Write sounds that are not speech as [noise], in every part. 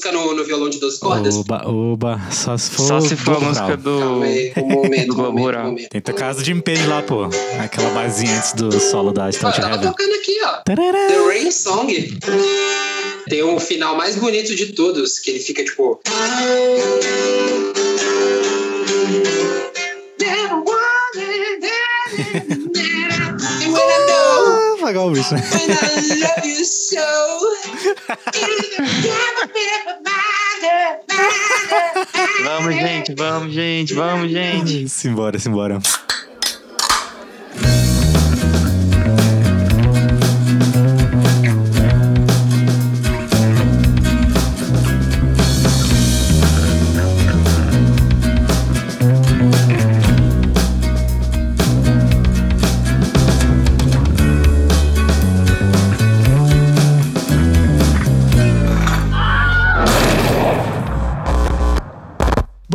música no, no violão de 12 cordas? Oba, oba, só se for. Só se for a música do. Calma aí, um momento, Do momento, um momento. Tocar as de Page lá, pô. Aquela basinha antes do solo da Stout Heaven. tocando aqui, ó. Tarará. The Rain Song. Tem um final mais bonito de todos, que ele fica tipo. Apagar o bicho, né? Vamos, gente, vamos, gente, vamos, gente. Simbora, simbora.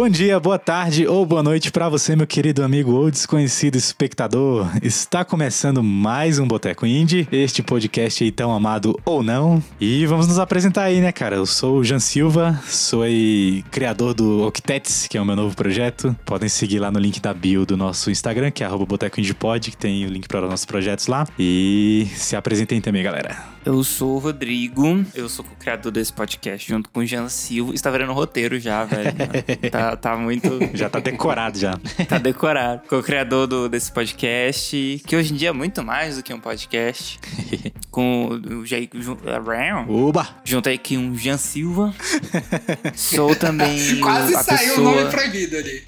Bom dia, boa tarde ou boa noite pra você, meu querido amigo ou desconhecido espectador. Está começando mais um Boteco Indie, este podcast aí tão amado ou não. E vamos nos apresentar aí, né, cara? Eu sou o Jan Silva, sou aí criador do Octets, que é o meu novo projeto. Podem seguir lá no link da bio do nosso Instagram, que é arroba Boteco Indie Pod, que tem o link para os nossos projetos lá. E se apresentem também, galera. Eu sou o Rodrigo, eu sou o criador desse podcast junto com o Jean Silva. Está virando roteiro já, velho. [laughs] tá, tá muito. [laughs] Já tá decorado já. [laughs] Tá decorado. Co-criador do, desse podcast, que hoje em dia é muito mais do que um podcast. [laughs] com o Jay. jun- Oba! Juntei aqui um Jean Silva. Sou também. Quase a saiu o pessoa... nome proibido ali.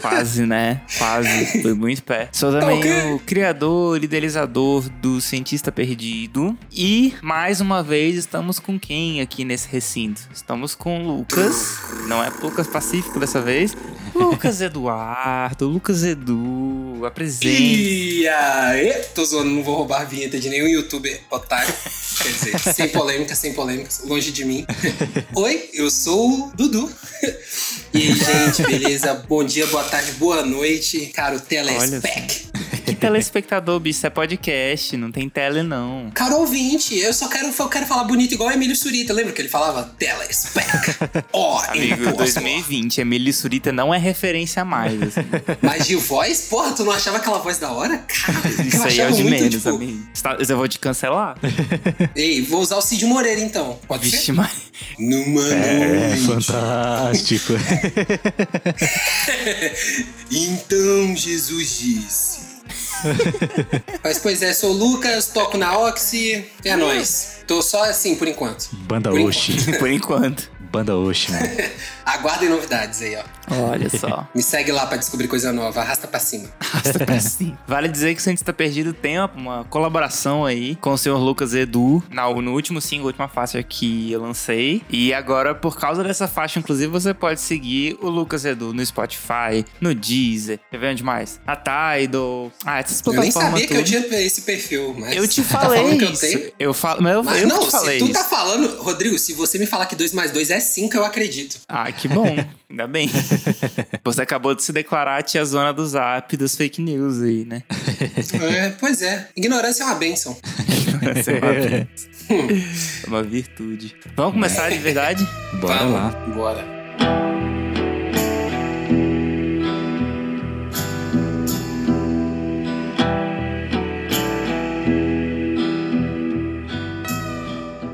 Quase, né? Quase. Foi muito pé. Sou também ok. o criador, idealizador do Cientista Perdido. E, mais uma vez, estamos com quem aqui nesse recinto? Estamos com o Lucas. Não é Lucas Pacífico dessa vez. Lucas [laughs] Eduardo. Lucas Edu. Apresente. E aí? Tô zoando, não vou roubar a vinheta de nenhum youtuber otário. Quer dizer, [laughs] sem polêmica, sem polêmicas, longe de mim. Oi, eu sou o Dudu. E aí, gente, beleza? Bom dia, boa tarde, boa noite. Cara, o Telespec. Que telespectador, bicho? Isso é podcast, não tem tele, não. Cara ouvinte, eu só quero, eu quero falar bonito igual o Emílio Surita. Lembra que ele falava Telespec? [laughs] Ó, Amigo, imposto. 2020, Emílio Surita não é referência mais. assim. [laughs] Mas de voz? Porra, tu não achava aquela voz da hora? Cara, Isso eu aí é o de muito, menos, tipo... amigo. Você tá- Eu vou te cancelar? Ei, vou usar o Cid Moreira então. Pode Vixe, ser? mas. Numa É, noite. fantástico. [laughs] Então Jesus disse. Mas pois é, sou o Lucas, toco na Oxy, é nóis. Tô só assim por enquanto. Banda Oshi. [laughs] Por enquanto. Banda Oshi, mano. [laughs] Aguardem novidades aí, ó. Olha só. [laughs] Me segue lá pra descobrir coisa nova, arrasta pra cima. Arrasta pra [laughs] cima. Vale dizer que o Cientista Perdido tem uma, uma colaboração aí com o senhor Lucas Edu na, no último single, última faixa que eu lancei. E agora, por causa dessa faixa, inclusive, você pode seguir o Lucas Edu no Spotify, no Deezer, quer ver onde mais? Na Tidal. Ah, essas Eu nem plataformas sabia que eu tudo. tinha esse perfil, mas. Eu te [laughs] tá falei eu isso. tenho? Eu falo, mas eu, Mas eu não, te falei se tu isso. tá falando, Rodrigo, se você me falar que 2 mais 2 é 5, eu acredito. Ah, que bom. [laughs] Ainda bem. Você acabou de se declarar a tia zona do zap das fake news aí, né? É, pois é, ignorância é uma bênção. Essa é uma, [laughs] é uma virtude. Vamos começar de verdade? Bora Vamos, lá. Bora.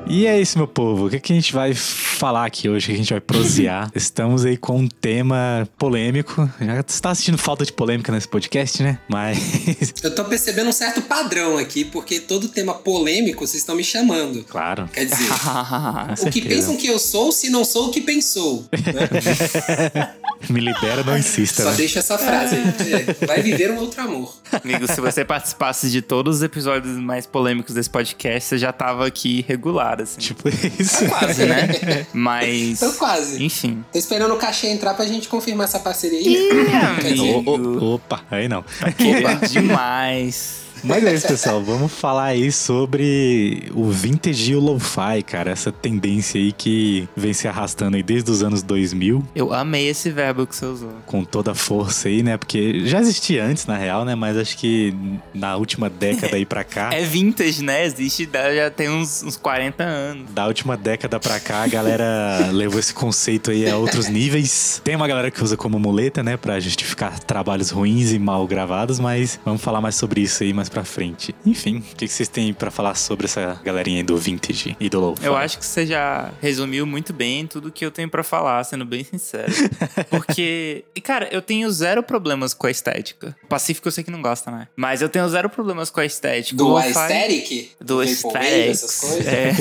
E é isso, meu povo. O que, que a gente vai falar aqui hoje? O que a gente vai prosear? [laughs] Estamos aí com um tema polêmico. Já está sentindo falta de polêmica nesse podcast, né? Mas. [laughs] Eu tô percebendo um certo padrão aqui, porque todo tema polêmico vocês estão me chamando. claro. Quer dizer, [laughs] o que pensam que eu sou, se não sou o que pensou. né? Me libera, não insista, Só né? deixa essa frase aí. É, vai viver um outro amor. Amigo, se você participasse de todos os episódios mais polêmicos desse podcast, você já tava aqui regular, assim. Tipo isso. Quase, né? [laughs] Mas. Então quase. Enfim. Tô esperando o cachê entrar pra gente confirmar essa parceria aí. né? Ô, ô, opa, aí não. Querer [laughs] demais. Mas é isso, pessoal. Vamos falar aí sobre o vintage e o lo-fi, cara. Essa tendência aí que vem se arrastando aí desde os anos 2000. Eu amei esse verbo que você usou. Com toda a força aí, né? Porque já existia antes, na real, né? Mas acho que na última década aí pra cá... [laughs] É vintage, né? Existe já tem uns, uns 40 anos. Da última década pra cá, a galera levou esse conceito aí a outros níveis. Tem uma galera que usa como muleta, né? Pra justificar trabalhos ruins e mal gravados, mas vamos falar mais sobre isso aí mais pra frente. Enfim, o que vocês têm para falar sobre essa galerinha aí do vintage e do lo-fi? Eu acho que você já resumiu muito bem tudo que eu tenho para falar, sendo bem sincero. [laughs] Porque, e cara, eu tenho zero problemas com a estética. Pacífico eu sei que não gosta, né? Mas eu tenho zero problemas com a estética. Do aesthetic? Do aesthetic. essas coisas? É.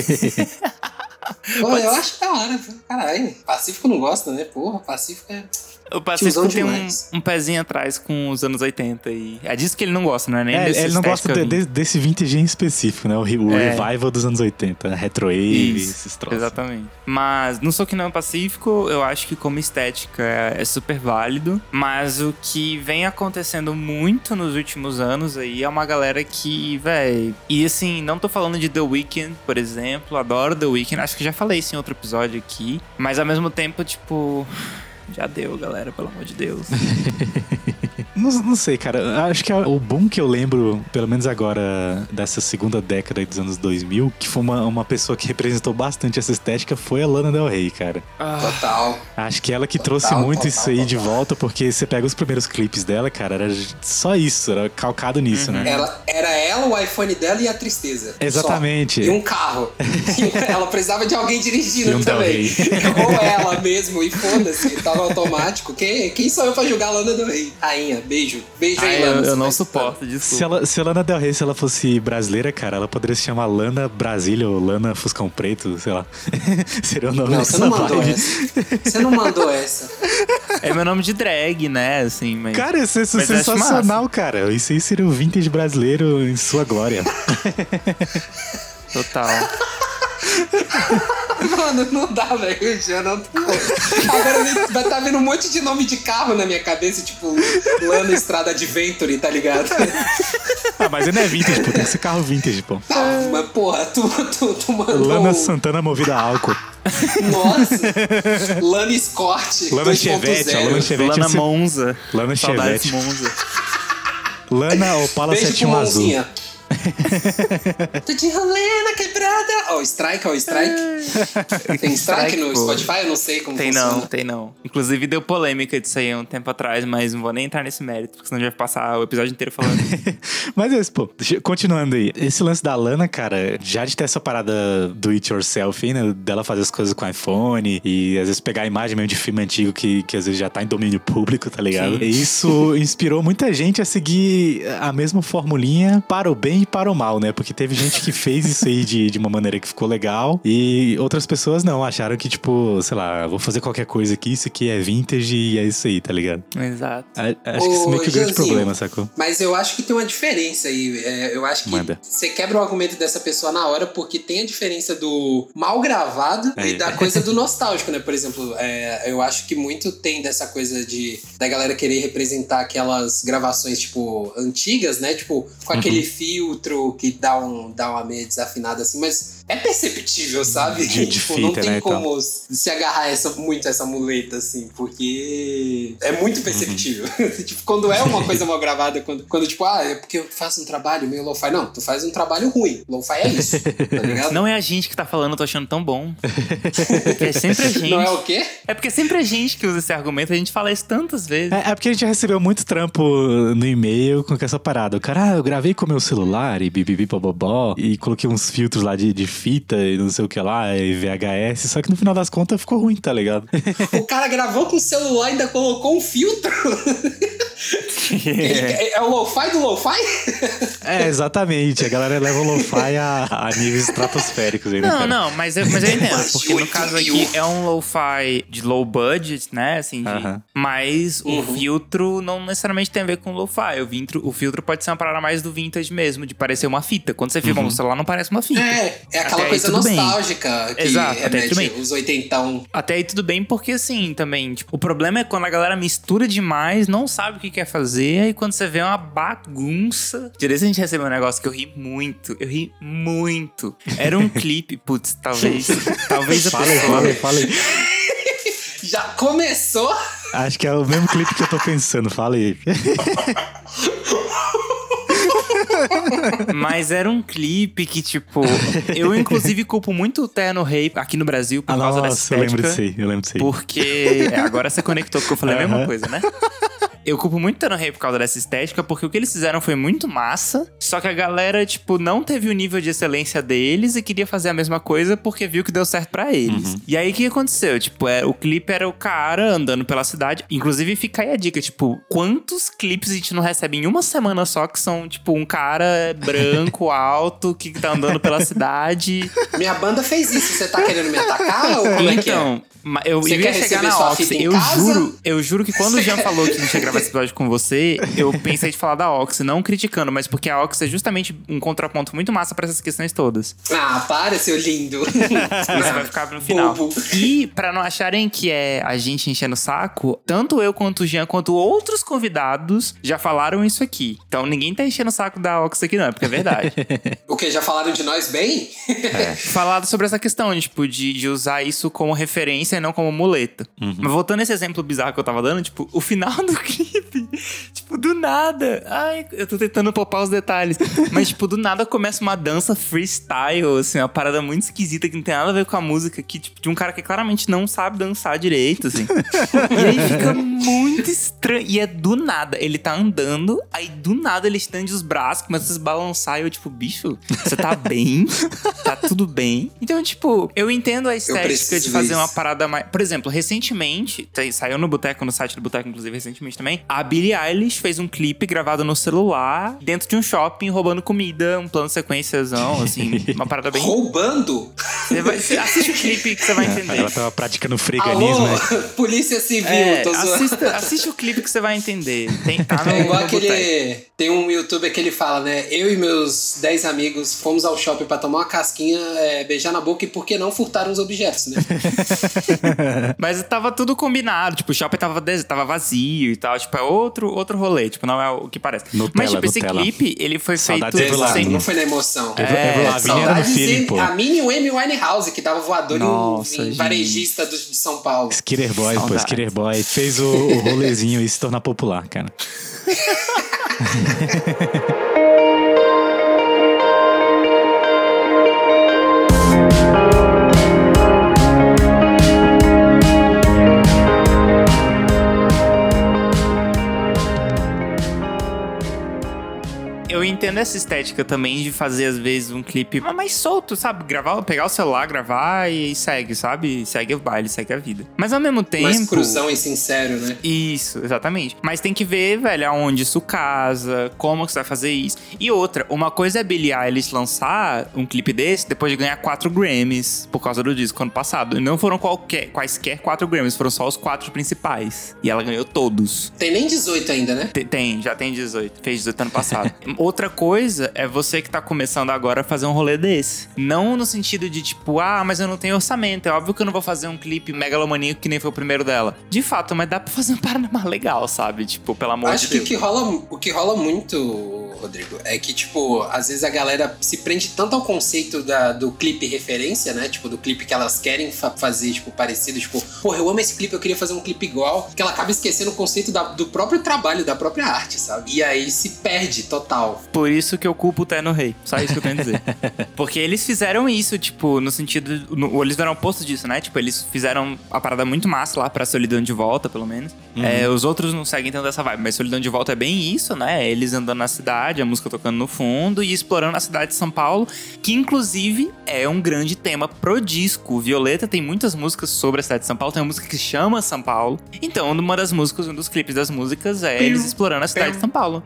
[laughs] Pô, eu acho da hora, caralho. Pacífico não gosta, né? Porra, Pacífico é. O Pacífico tem um, um, pezinho atrás com os anos 80 e é disso que ele não gosta, não é nem é, Ele não gosta de, desse vintage em específico, né? O, o é. revival dos anos 80, retrowave, esses troços. Exatamente. Mas não sou que não é Pacífico, eu acho que como estética é, é super válido, mas o que vem acontecendo muito nos últimos anos aí é uma galera que, véi, e assim, não tô falando de The Weeknd, por exemplo, adoro The Weeknd, acho que já falei isso em outro episódio aqui, mas ao mesmo tempo, tipo, já deu, galera, pelo amor de Deus. [laughs] não, não, sei, cara. Acho que o bom que eu lembro, pelo menos agora, dessa segunda década dos anos 2000, que foi uma, uma pessoa que representou bastante essa estética, foi a Lana Del Rey, cara. Ah, total. Acho que ela que total, trouxe muito total, isso aí total. de volta, porque você pega os primeiros clipes dela, cara, era só isso, era calcado nisso, uhum. né? Ela, era ela, o iPhone dela e a tristeza. Exatamente. Só. E um carro. ela precisava de alguém dirigindo um também. Ou ela mesmo, e foda-se, tava no automático. Quem, quem sou eu pra julgar a Lana Del Rey? Rainha, beijo. Beijo aí, Lana. Eu, eu não suporto, desculpa. Se, ela, se a Lana Del Rey, se ela fosse brasileira, cara, ela poderia se chamar Lana Brasília ou Lana Fuscão Preto, sei lá. [laughs] Seria o nome não, você não mandou vibe. essa. Você não mandou essa. É meu nome de drag, né? Assim, mas... Cara, isso é sensacional, cara. Isso aí seria o vintage brasileiro em sua glória. Total. [laughs] Mano, não dá, velho. Já não tô... Agora vai estar tá vindo um monte de nome de carro na minha cabeça, tipo Lana Estrada Adventure, tá ligado? ah, mas ele não é vintage, pô. Tem que ser carro vintage, pô. Não, mas porra, tu, tu, tu mandou... Lana Santana movida a álcool. Nossa! Lana Escort. Lana Chevette, Lana Chevette. Lana Monza. Lana Chevette. Monza. Lana Opala Beijo 71 Azul. [laughs] Tô de rolê na quebrada. Ó, oh, Strike, ó, oh, Strike. Tem Strike no Spotify? Eu não sei como Tem funciona. não, tem não. Inclusive deu polêmica disso aí um tempo atrás, mas não vou nem entrar nesse mérito, porque senão já vai passar o episódio inteiro falando. [laughs] mas é isso, pô. Continuando aí. Esse lance da Lana, cara, já de ter essa parada do it yourself, né? Dela fazer as coisas com iPhone e às vezes pegar a imagem mesmo de filme antigo que, que às vezes já tá em domínio público, tá ligado? Sim. Isso inspirou muita gente a seguir a mesma formulinha para o bem e para o mal, né? Porque teve gente que fez isso aí de, de uma maneira que ficou legal e outras pessoas não, acharam que, tipo, sei lá, vou fazer qualquer coisa aqui, isso aqui é vintage e é isso aí, tá ligado? Exato. A, acho Ô, que isso é meio que o grande problema, sacou? Mas eu acho que tem uma diferença aí. É, eu acho que Manda. você quebra o argumento dessa pessoa na hora porque tem a diferença do mal gravado é. e da coisa do nostálgico, né? Por exemplo, é, eu acho que muito tem dessa coisa de da galera querer representar aquelas gravações, tipo, antigas, né? Tipo, com aquele uhum. Filtro que dá, um, dá uma meia desafinada assim, mas é perceptível, sabe? De, de tipo, fita, não tem né, como se agarrar essa, muito essa muleta, assim, porque é muito perceptível. Uhum. [laughs] tipo, quando é uma coisa [laughs] mal gravada, quando, quando, tipo, ah, é porque eu faço um trabalho meio lo-fi. Não, tu faz um trabalho ruim. Lo-fi é isso, tá ligado? [laughs] Não é a gente que tá falando, eu tô achando tão bom. é sempre a gente. Não é o quê? É porque é sempre a gente que usa esse argumento, a gente fala isso tantas vezes. É, é porque a gente já recebeu muito trampo no e-mail com essa parada. O cara, ah, eu gravei com meu celular e bibibi bobobó e coloquei uns filtros lá de, de fita e não sei o que lá, e VHS, só que no final das contas ficou ruim, tá ligado? o cara gravou com o celular e ainda colocou um filtro. é, é o lo-fi do lo-fi? é, exatamente. A galera leva o lo-fi a, a níveis estratosféricos aí, né, Não, cara? não, mas eu, mas eu entendo. Porque no caso aqui é um lo-fi de low budget, né? Assim, de, uh -huh. mas uhum. o filtro não necessariamente tem a ver com lo-fi. O, o filtro pode ser uma parada mais do vintage mesmo, de parecer uma fita. Quando você filma uhum. no celular, não parece uma fita. É, é aquela até coisa nostálgica bem. que Exato, até tudo bem. os oitentão. Até aí tudo bem, porque assim, também, tipo, o problema é quando a galera mistura demais, não sabe o que quer fazer, aí quando você vê uma bagunça. Direito a gente recebeu um negócio que eu ri muito. Eu ri muito. Era um [laughs] clipe, putz, talvez. talvez a Fala aí, pessoa. fala aí, fala aí. [laughs] Já começou? Acho que é o mesmo clipe que eu tô pensando, fala aí. [laughs] Mas era um clipe que, tipo, eu inclusive culpo muito o Terno Rei aqui no Brasil por Ah, causa nossa, dessa eu lembro estética. disso aí, eu lembro disso aí. Porque é, agora você conectou porque eu falei a mesma coisa, né? Eu culpo muito Terno Rei por causa dessa estética, porque o que eles fizeram foi muito massa, só que a galera, tipo, não teve o nível de excelência deles e queria fazer a mesma coisa porque viu que deu certo pra eles. Uhum. E aí o que aconteceu? Tipo, é, o clipe era o cara andando pela cidade. Inclusive, fica aí a dica, tipo, quantos clipes a gente não recebe em uma semana só que são, tipo, um cara branco, [laughs] alto, que tá andando pela cidade. Minha banda fez isso. Você tá querendo me atacar ou como é que é? Então, eu, Você eu ia quer chegar na sua Ox. fita em Eu casa? juro, eu juro que quando o Jean falou que a gente ia gravar esse episódio com você, eu pensei de falar da Ox, não criticando, mas porque a Ox é justamente um contraponto muito massa pra essas questões todas. Ah, para, seu lindo. [laughs] Isso vai ficar no final. Bobo. E pra não acharem que é a gente enchendo o saco, tanto eu quanto o Jean, quanto outros convidados já falaram isso aqui. Então ninguém tá enchendo o saco da Ox aqui não, é porque é verdade. [laughs] O que? Já falaram de nós bem? falado sobre essa questão, tipo, de, de usar isso como referência e não como muleta. Mas voltando a esse exemplo bizarro que eu tava dando, tipo, o final do [laughs] clipe, tipo, do nada. Ai, eu tô tentando poupar os detalhes. Mas, tipo, do nada começa uma dança freestyle, assim, uma parada muito esquisita que não tem nada a ver com a música, que, tipo, de um cara que claramente não sabe dançar direito, assim. e aí fica muito estranho. E é do nada. Ele tá andando, aí do nada ele estende os braços, começa a se balançar e eu, tipo, bicho, você tá bem? tá tudo bem? Então, tipo, eu entendo a estética de fazer uma parada mais. Por exemplo, recentemente, tá- saiu no Boteco, no site do Boteco, inclusive, recentemente também, a Billie Eilish fez um clipe gravado no celular, dentro de um shopping, roubando comida, um plano de sequenciazão, assim, [laughs] uma parada bem. Roubando? Você vai, assiste o clipe que você vai entender. Ela tava praticando freeganismo, Alô, né? [laughs] Polícia Civil, É, tô zoando. assista, assiste o clipe que você vai entender. Tem, tá no, É igual aquele. Tem um youtuber que ele fala, né? Eu e meus 10 amigos fomos ao shopping pra tomar uma casquinha, é, beijar na boca e por que não furtar uns objetos, né? [laughs] Mas tava tudo combinado, tipo, o shopping tava, tava vazio e tal, tipo, é outro, outro rolê, tipo, não é o que parece. Nutella, Mas, tipo, esse Nutella. clipe, ele foi Saudades feito sem... não foi na emoção. Saudades e pô. a Mini e o Amy Winehouse, que dava voador em- Nossa, em, gente. varejista do- de São Paulo. Skater Boy, pô, Saudades. Skater Boy. Fez o, o rolezinho e se tornar popular, cara. [laughs] entendo essa estética também de fazer, às vezes, um clipe mais solto, sabe? Gravar, pegar o celular, gravar e segue, sabe? Segue o baile, segue a vida. Mas ao mesmo tempo... Mais cruzão e sincero, né? Isso, exatamente. Mas tem que ver, velho, aonde isso casa, como que você vai fazer isso. E outra, uma coisa é Billie Eilish lançar um clipe desse depois de ganhar quatro Grammys por causa do disco ano passado. E não foram qualquer, quaisquer quatro Grammys, foram só os quatro principais. E ela ganhou todos. Tem nem 18 ainda, né? Te- Tem, já tem 18. Fez 18 ano passado. Outra [laughs] coisa é você que tá começando agora a fazer um rolê desse. Não no sentido de tipo, ah, mas eu não tenho orçamento. É óbvio que eu não vou fazer um clipe megalomaníaco que nem foi o primeiro dela. De fato, mas dá pra fazer uma parada mais legal, sabe? Tipo, pelo amor Acho de que o Deus. que, rola, o que rola muito, Rodrigo, é que, tipo, às vezes a galera se prende tanto ao conceito da, do clipe referência, né? Tipo, do clipe que elas querem fa- fazer, tipo, parecido. Tipo, porra, eu amo esse clipe, eu queria fazer um clipe igual. Que ela acaba esquecendo o conceito da- do próprio trabalho, da própria arte, sabe? E aí se perde total. Por isso que eu culpo o Terno Rei. Só isso que eu tenho a dizer. [laughs] Porque eles fizeram isso, tipo, no sentido. No, eles deram o oposto disso, né? Tipo, eles fizeram a parada muito massa lá pra Solidão de Volta, pelo menos. É, os outros não seguem tanto essa vibe, mas Solidão de Volta é bem isso, né? Eles andando na cidade, a música tocando no fundo e explorando a cidade de São Paulo, que inclusive é um grande tema pro disco. Violeta tem muitas músicas sobre a cidade de São Paulo, tem uma música que chama São Paulo. Então, uma das músicas, um dos clipes das músicas é eles explorando a cidade de São Paulo.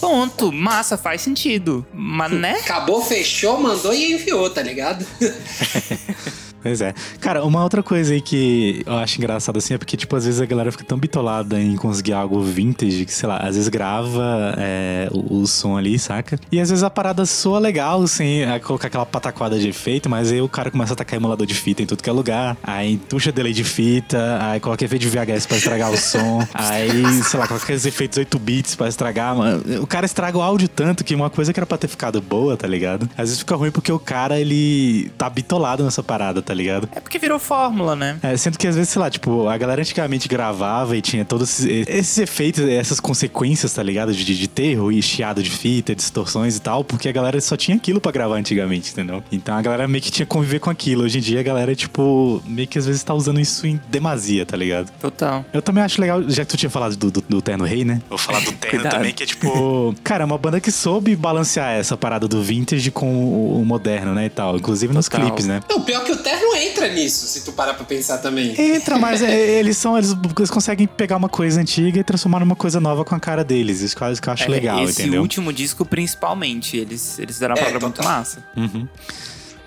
Ponto. Massa, faz sentido. Mas, né? Acabou, fechou, mandou e enviou, tá ligado? [laughs] Pois é. Cara, uma outra coisa aí que eu acho engraçado assim é porque, tipo, às vezes a galera fica tão bitolada em conseguir algo vintage que, sei lá, às vezes grava é, o, o, som ali, saca? E às vezes a parada soa legal, sem é, colocar aquela pataquada de efeito, mas aí o cara começa a tacar emulador de fita em tudo que é lugar, aí tuxa delay de fita, aí coloca efeito de VHS pra estragar o som, [laughs] aí, sei lá, coloca aqueles efeitos 8 bits pra estragar, mano. O cara estraga o áudio tanto que uma coisa que era pra ter ficado boa, tá ligado? Às vezes fica ruim porque o cara, ele tá bitolado nessa parada, tá ligado? É porque virou fórmula, né? É, sendo que às vezes, sei lá, tipo, a galera antigamente gravava e tinha todos esses, esses efeitos, essas consequências, tá ligado? De, de ter e chiado de fita, distorções e tal, porque a galera só tinha aquilo para gravar antigamente, entendeu? Então a galera meio que tinha que conviver com aquilo. Hoje em dia a galera, tipo, meio que às vezes tá usando isso em demasia, tá ligado? Total. Eu também acho legal, já que tu tinha falado do, do, do Terno Rei, né? Vou falar do [laughs] Terno também, que é tipo. [laughs] cara, é uma banda que soube balancear essa parada do vintage com o, o moderno, né? E tal. Inclusive nos Total. clipes, né? Não, pior que o Terno entra nisso, se tu parar pra pensar também. Entra, mas é, [laughs] eles são. Eles, eles, conseguem pegar uma coisa antiga e transformar numa coisa nova com a cara deles. Isso que eu, acho é, legal, esse entendeu? Esse último disco, principalmente, eles, eles fizeram uma é, parada muito massa. Uhum.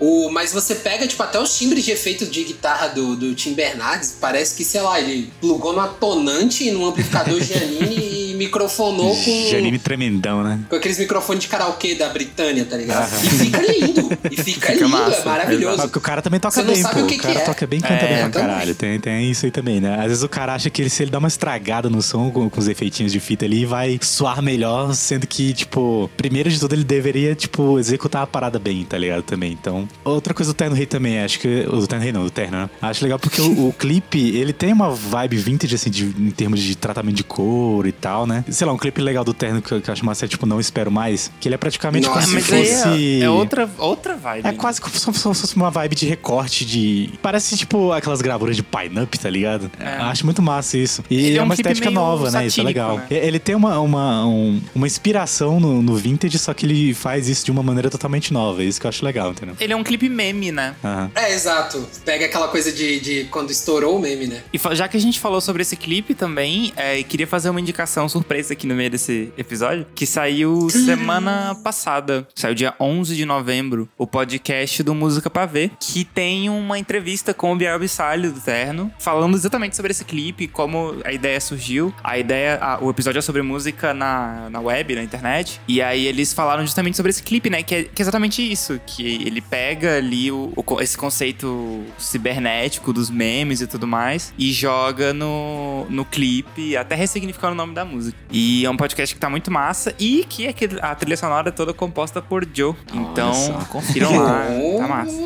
O, mas você pega, tipo, até os timbres de efeito de guitarra do, do Tim Bernardes, parece que, sei lá, ele plugou no atonante e num amplificador Giannini [laughs] e microfonou com. Giannini tremendão, né? Com aqueles microfones de karaokê da Britânia, tá ligado? E fica lindo. E fica, fica lindo, é massa, é maravilhoso. Porque o cara também toca bem, pô. O, o cara é. toca bem canta é, bem pra caralho. Tem, tem isso aí também, né? Às vezes o cara acha que ele, se ele dá uma estragada no som com, com os efeitinhos de fita ali, vai soar melhor, sendo que, tipo, primeiro de tudo ele deveria, tipo, executar a parada bem, tá ligado? Também. Então, outra coisa do Terno Rei também, acho que. O Terno Rei não, o Terno, né? Acho legal porque o, o [laughs] clipe, ele tem uma vibe vintage, assim, de, em termos de tratamento de cor e tal, né? Sei lá, um clipe legal do Terno que, que eu acho massa é, tipo, Não Espero Mais, que ele é praticamente Nossa, como se fosse. É, é, outra, outra vibe. É quase como se fosse uma vibe de recorte de. Parece, tipo, aquelas gravuras de pine-up, tá ligado? É. Acho muito massa isso. E ele é, é uma estética nova, satírico, né? Isso é legal. Né? Ele tem uma, uma, um, uma inspiração no, no vintage, só que ele faz isso de uma maneira totalmente nova. É isso que eu acho legal, entendeu? Ele é um clipe meme, né? Uhum. É, exato. Pega aquela coisa de, de quando estourou o meme, né? E já que a gente falou sobre esse clipe também, é, queria fazer uma indicação surpresa aqui no meio desse episódio, que saiu [gasps] semana passada. Saiu dia 11 de novembro, o podcast do Música Pra Ver, que tem uma entrevista com o Biel Bissalho do Terno, falando exatamente sobre esse clipe, como a ideia surgiu. A ideia, a, o episódio é sobre música na, na web, na internet. E aí eles falaram justamente sobre esse clipe, né? Que é, que é exatamente isso, que ele pega ali o, o, esse conceito cibernético dos memes e tudo mais e joga no, no clipe, até ressignificando o nome da música. E é um podcast que tá muito massa e que é a trilha sonora é toda composta por Joe. Então, Nossa. confiram lá, tá [laughs] massa.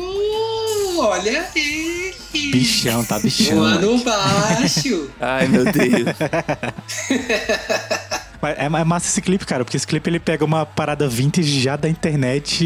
Olha aí! Bichão, tá bichão. Voando baixo! Ai, meu Deus. [laughs] É, é massa esse clipe, cara, porque esse clipe ele pega uma parada vintage já da internet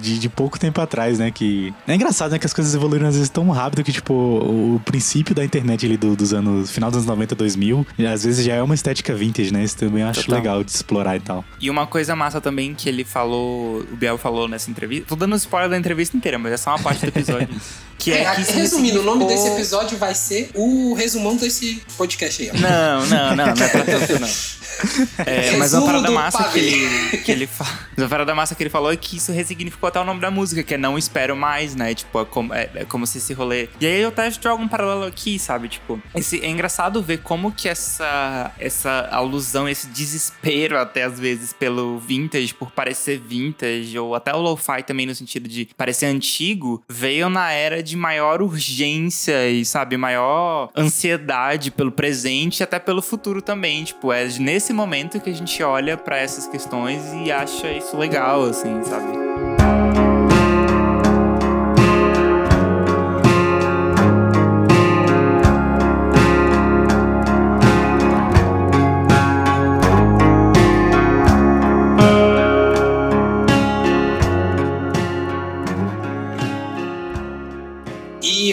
de, de pouco tempo atrás, né? Que é engraçado, né? Que as coisas evoluíram às vezes tão rápido que, tipo, o princípio da internet ali do, dos anos, final dos anos 90, 2000, às vezes já é uma estética vintage, né? Isso também eu acho Total. legal de explorar e tal. E uma coisa massa também que ele falou, o Biel falou nessa entrevista, tô dando spoiler da entrevista inteira, mas é só uma parte do episódio. [laughs] que é, é que resumindo, o nome desse episódio vai ser o resumão desse podcast aí. Ó. Não, não, não, não é pra tanto, não. [laughs] É, mas uma parada massa que ele, que ele fala. Uma parada massa que ele falou é que isso ressignificou até o nome da música, que é Não Espero Mais, né? Tipo, é como, é, é como se esse rolê. E aí eu até jogo um paralelo aqui, sabe? Tipo, esse, é engraçado ver como que essa, essa alusão, esse desespero, até às vezes, pelo vintage, por parecer vintage, ou até o lo-fi também, no sentido de parecer antigo, veio na era de maior urgência e, sabe, maior ansiedade pelo presente e até pelo futuro também. Tipo, é nesse nesse momento que a gente olha para essas questões e acha isso legal, assim, sabe?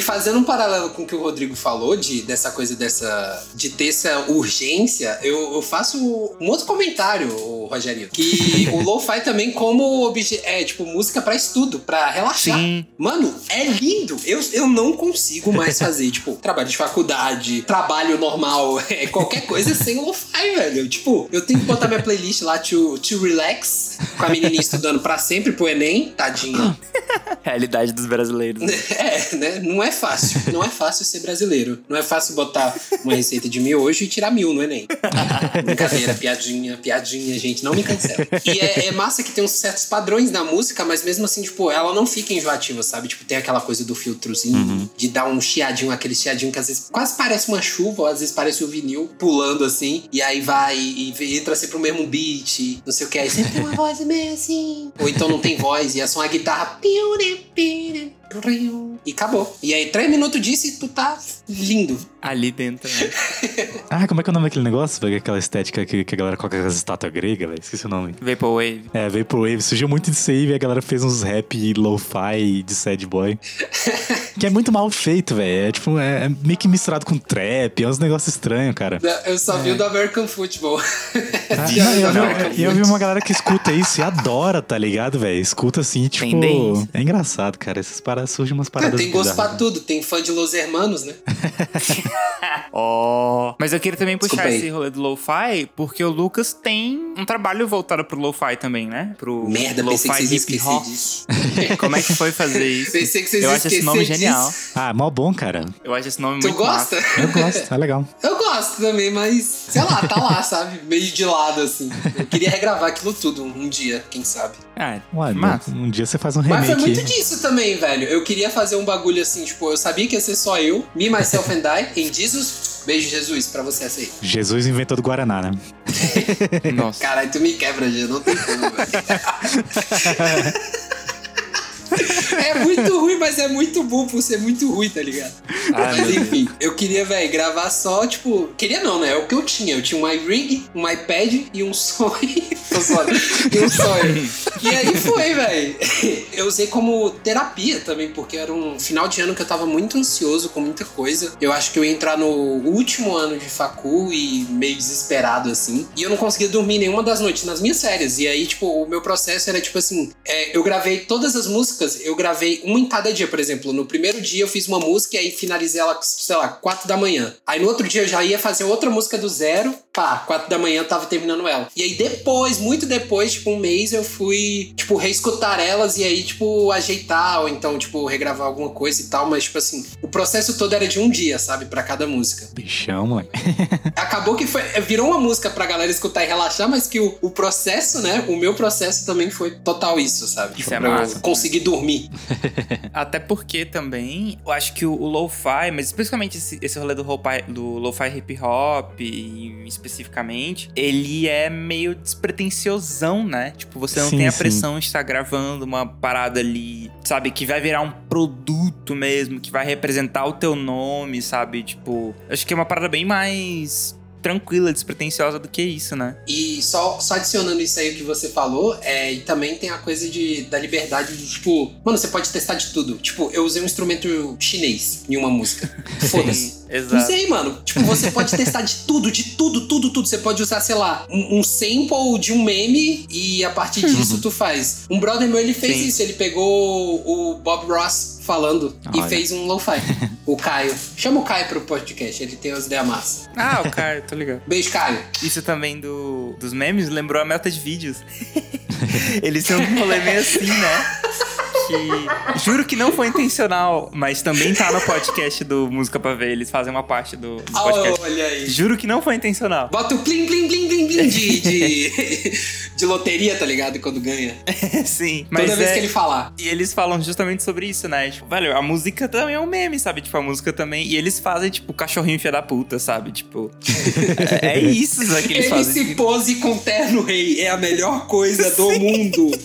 Fazendo um paralelo com o que o Rodrigo falou, de, dessa coisa dessa. de ter essa urgência, eu, eu faço um outro comentário, Rogerinho. Que [laughs] o lo-fi também, como é, tipo, música para estudo, para relaxar. Sim. Mano, é lindo. Eu, eu não consigo mais fazer, [laughs] tipo, trabalho de faculdade, trabalho normal, [laughs] é, qualquer coisa sem lo-fi, velho. Tipo, eu tenho que botar minha playlist lá to, to relax, com a menininha estudando para sempre pro Enem, tadinha. Realidade dos brasileiros. É, né? Não é fácil. Não é fácil ser brasileiro. Não é fácil botar uma receita de miojo e tirar mil no Enem. [laughs] Brincadeira, piadinha, piadinha, gente. Não me cancela. E é, é massa que tem uns certos padrões na música, mas mesmo assim, tipo, ela não fica enjoativa, sabe? Tipo, tem aquela coisa do filtrozinho, de dar um chiadinho, aquele chiadinho que às vezes quase parece uma chuva, ou às vezes parece o vinil pulando assim, e aí vai e, e entra sempre pro mesmo beat, não sei o que, aí sempre tem uma voz meio assim. Ou então não tem voz, e é só uma guitarra. E acabou. E aí, três minutos disso e tu tá lindo. Ali dentro, né? [laughs] Ah, como é que é o nome daquele negócio? Aquela estética que, que a galera coloca com as estátuas gregas, velho. Esqueci o nome. Vaporwave. É, Vaporwave. Surgiu muito disso aí, velho. A galera fez uns rap lo-fi de sad boy. [laughs] que é muito mal feito, velho. É tipo, é, é meio que misturado com trap. É uns negócios estranhos, cara. Eu só vi o do American Football. Ah, [laughs] vi eu, e eu vi uma galera que escuta isso e adora, tá ligado, velho? Escuta assim, tipo. Tendência. É engraçado, cara. Essas paradas surgem umas paradas. Tem gosto pra bizarras. tudo. Tem fã de Los Hermanos, né? [laughs] Ó. Mas eu queria também puxar Desculpa aí. esse rolê do lo-fi, porque o Lucas tem um trabalho voltado pro lo-fi também, né? Pro Merda, pensei que lo-fi vocês iam hip esquecer hop. disso. Como é que foi fazer isso? [laughs] Pensei que vocês Eu acho esse nome genial. disso. Ah, mó bom, cara. Eu acho esse nome Tu muito gosta? massa. Eu gosto, é legal. [laughs] Eu gosto também, mas sei lá, tá lá, sabe? Meio de lado, assim. Eu queria regravar aquilo tudo um dia, quem sabe. Ah, Ué, massa. um dia você faz um Mas foi remake. muito disso também, velho. Eu queria fazer um bagulho assim, tipo, eu sabia que ia ser só eu, me, myself and I, em Jesus. Beijo, Jesus, pra você essa aí. Jesus inventou do Guaraná, né? Nossa. Caralho, tu me quebra, já não tem como, velho. [laughs] É muito ruim, mas é muito bom por ser muito ruim, tá ligado? Ah, mas enfim, eu queria, velho, gravar só, tipo. Queria não, né? É o que eu tinha. Eu tinha um iRig, um iPad e um [laughs] zoando. e um sonho. E aí foi, velho. Eu usei como terapia também, porque era um final de ano que eu tava muito ansioso com muita coisa. Eu acho que eu ia entrar no último ano de facul e meio desesperado, assim. E eu não conseguia dormir nenhuma das noites nas minhas férias. E aí, tipo, o meu processo era tipo assim: é, eu gravei todas as músicas, eu gravei uma em cada dia, por exemplo. No primeiro dia eu fiz uma música e aí finalizei ela, sei lá, quatro da manhã. Aí no outro dia eu já ia fazer outra música do zero, pá, quatro da manhã eu tava terminando ela. E aí depois, muito depois, tipo, um mês eu fui, tipo, reescutar elas e aí, tipo, ajeitar, ou então, tipo, regravar alguma coisa e tal. Mas, tipo assim, o processo todo era de um dia, sabe, pra cada música. Bichão, moleque. [laughs] Acabou que foi, virou uma música pra galera escutar e relaxar, mas que o, o processo, né, o meu processo também foi total isso, sabe? Isso é pra massa. conseguir dormir. [laughs] Até porque também, eu acho que o, o lo-fi, mas especificamente esse, esse rolê do lo-fi, do lo-fi hip hop, especificamente, ele é meio despretensiosão, né? Tipo, você não Sim, tem a sim. pressão de estar gravando uma parada ali, sabe? Que vai virar um produto mesmo, que vai representar o teu nome, sabe? Tipo, acho que é uma parada bem mais tranquila, despretensiosa do que isso, né? E só, só adicionando isso aí que você falou, é, e também tem a coisa de, da liberdade de, tipo, mano, você pode testar de tudo. Tipo, eu usei um instrumento chinês em uma música. [laughs] Foda-se. Exato. Usei, mano. Tipo, você pode testar de tudo, de tudo, tudo, tudo. Você pode usar, sei lá, um, um sample de um meme e a partir disso tu faz. Um brother meu, ele fez Sim. isso. Ele pegou o Bob Ross falando Olha. e fez um lo-fi. o Caio. Chama o Caio pro podcast, ele tem as ideias massas. Ah, o cara, tô ligado. Beijo, Caio. Isso também do, dos memes lembrou a meta de vídeos. [laughs] Eles têm um rolê meio assim, né? Que juro que não foi intencional, mas também tá no podcast do Música Pra Ver. Eles fazem uma parte do, do Ah, podcast. olha aí. Juro que não foi intencional. Bota o plim, plim, plim, plim, plim de, de, de loteria, tá ligado? Quando ganha. [laughs] Sim, mas Toda vez é- que ele falar. E eles falam justamente sobre isso, né? Tipo, velho, a música também é um meme, sabe? Tipo, a música também. E eles fazem, tipo, cachorrinho filha da puta, sabe? Tipo. é, é isso que eles Ele fazem. se pose com terno rei. É a melhor coisa do mundo. [laughs]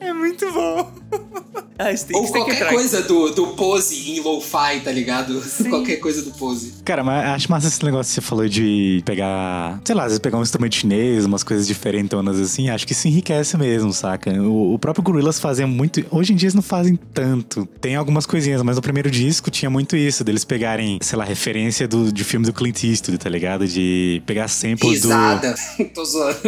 É muito bom. [laughs] ah, tem, Ou qualquer coisa do, do pose em lo-fi, tá ligado? [laughs] Qualquer coisa do pose. Cara, mas acho massa esse negócio que você falou de pegar, sei lá, às vezes pegar um instrumento chinês, umas coisas diferentonas assim, acho que isso enriquece mesmo, saca? O, o próprio Gorillaz fazia muito. Hoje em dia eles não fazem tanto. Tem algumas coisinhas, mas no primeiro disco tinha muito isso, deles pegarem, sei lá, referência do, de filme do Clint Eastwood, tá ligado? De pegar samples do. Risada. [laughs] Tô zoando.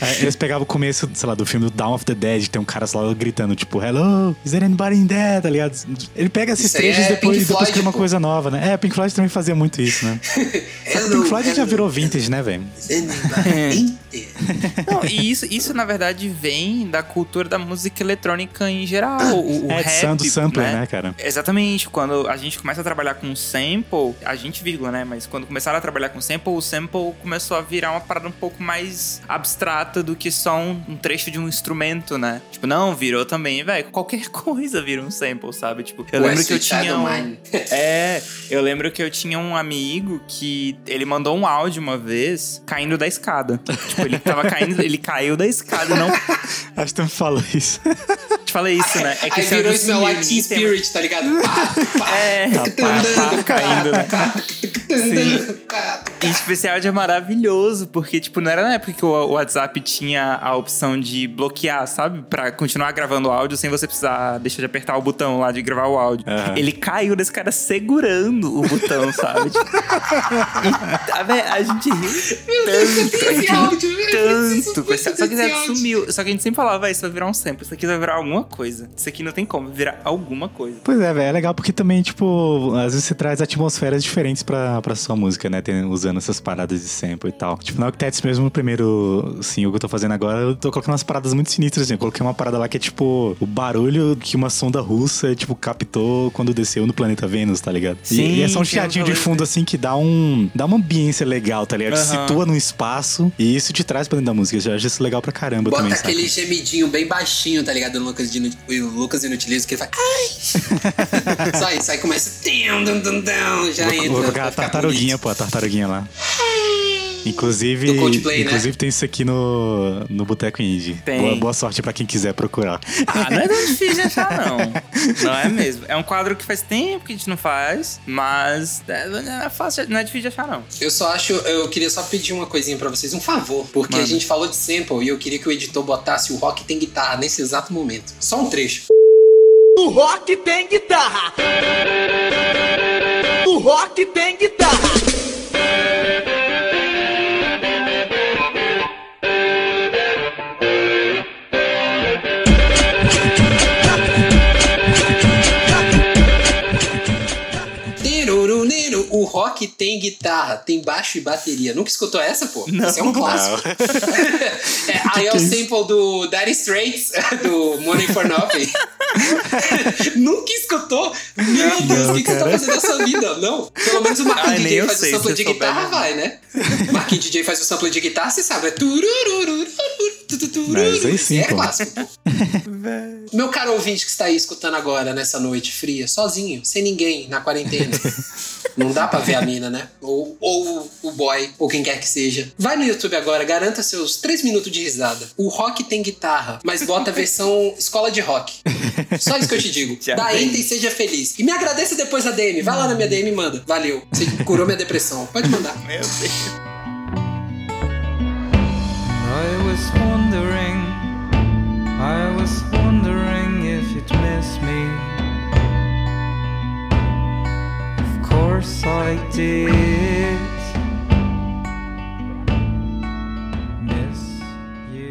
É, Eles pegavam o começo, sei lá, do filme do Dawn of the Dead, que tem um cara lá gritando, tipo, Hello, is there anybody in there, tá ligado? Ele pega esses Isso trechos é e depois, Pink depois Floyd, cria uma pô. coisa nova, né? É, Pink Floyd também fazia muito isso, né? Só [laughs] que Pink Floyd já virou vintage, né, velho? Anybody in there. [laughs] Não, e isso, isso, na verdade, vem da cultura da música eletrônica em geral. O, o É, rap, do sampler, né, cara? Exatamente. Quando a gente começa a trabalhar com sample, a gente vírgula, né? Mas quando começaram a trabalhar com sample, o sample começou a virar uma parada um pouco mais abstrata do que só um, um trecho de um instrumento, né? Tipo, não, virou também, velho. Qualquer [laughs] coisa vira um sample, sabe? Tipo, eu Ué, lembro que eu tinha. Um... [laughs] [laughs] É, eu lembro que eu tinha um amigo que ele mandou um áudio uma vez caindo da escada. tipo, ele tava caindo, ele caiu da escada, não. Acho que tu me falou isso. Falei isso, né? É Aí esse virou sumiu, Teen ninguém tem- Spirit, tá ligado? [laughs] É, Tá, pá, pá, caindo, né? Sim. E tipo, esse áudio é maravilhoso, porque, tipo, não era na época que o WhatsApp tinha a opção de bloquear, sabe? Pra continuar gravando o áudio sem você precisar deixar de apertar o botão lá de gravar o áudio. Aham. Ele caiu desse cara segurando o botão, sabe? Tipo, a gente riu tanto, a gente riu tanto. Só que ele áudio. sumiu. Só que a gente sempre falava, vai, isso vai virar um sample, isso aqui vai virar alguma coisa. Isso aqui não tem como, virar alguma coisa. Pois é, velho. É legal porque também, tipo, às vezes você traz atmosferas diferentes pra, pra sua música, né? Tem- usando essas paradas de sample e tal. Tipo, na Octets mesmo, no primeiro single que eu tô fazendo agora, eu tô colocando umas paradas muito sinistras, assim. Eu coloquei uma parada lá que é, tipo, o barulho que uma sonda russa, tipo, captou quando desceu no planeta Vênus, tá ligado? E- Sim, e, é só um chiadinho de fundo, assim, que dá um... Dá uma ambiência legal, tá ligado? Te Aham. situa num espaço e isso te traz pra dentro da música. Eu acho isso legal pra caramba Bota também, aquele sabe? gemidinho bem baixinho, tá ligado? Do Lucas, de, o Lucas Inutilismo, que ele faz. Ai! Só isso, aí começa. Tum, tum, tum, já entra. a tartaruguinha, pô, a tartaruguinha lá. Inclusive, Do Coldplay, né? inclusive tem isso aqui no, no Boteco Indie. Tem. Boa, boa sorte pra quem quiser procurar. Ah, não é tão difícil de [laughs] achar, não. Não é mesmo. É um quadro que faz tempo que a gente não faz, mas é, não é fácil, não é difícil de achar, não. Eu só acho, eu queria só pedir uma coisinha pra vocês, um favor, porque Manda. a gente falou de sample e eu queria que o editor botasse o rock tem guitarra nesse exato momento. Só um trecho. O rock tem guitarra. O rock tem guitarra. Rock tem guitarra, tem baixo e bateria. Nunca escutou essa, pô? Não. Esse é um clássico. [laughs] é, aí é o sample do Dire Straits, [laughs] do Money for Nothing. [laughs] Nunca escutou? Meu Deus, o que, que você tá fazendo da sua vida? Não. Pelo menos o Marquinhos DJ faz o sample de guitarra, vai, né? Marquinhos DJ faz o sample de guitarra, você sabe. É turururu, Mas aí sim, é pô. clássico, pô. Meu caro ouvinte que está aí escutando agora, nessa noite fria, sozinho, sem ninguém, na quarentena. [laughs] Não dá pra ver a mina, né? Ou, ou o boy, ou quem quer que seja. Vai no YouTube agora, garanta seus 3 minutos de risada. O rock tem guitarra, mas bota a versão escola de rock. Só isso que eu te digo. Já Dá enter e seja feliz. E me agradeça depois na DM. Vai lá na minha DM e manda. Valeu. Você curou minha depressão. Pode mandar. Meu Deus. I was wondering if you'd miss me. Of course I did.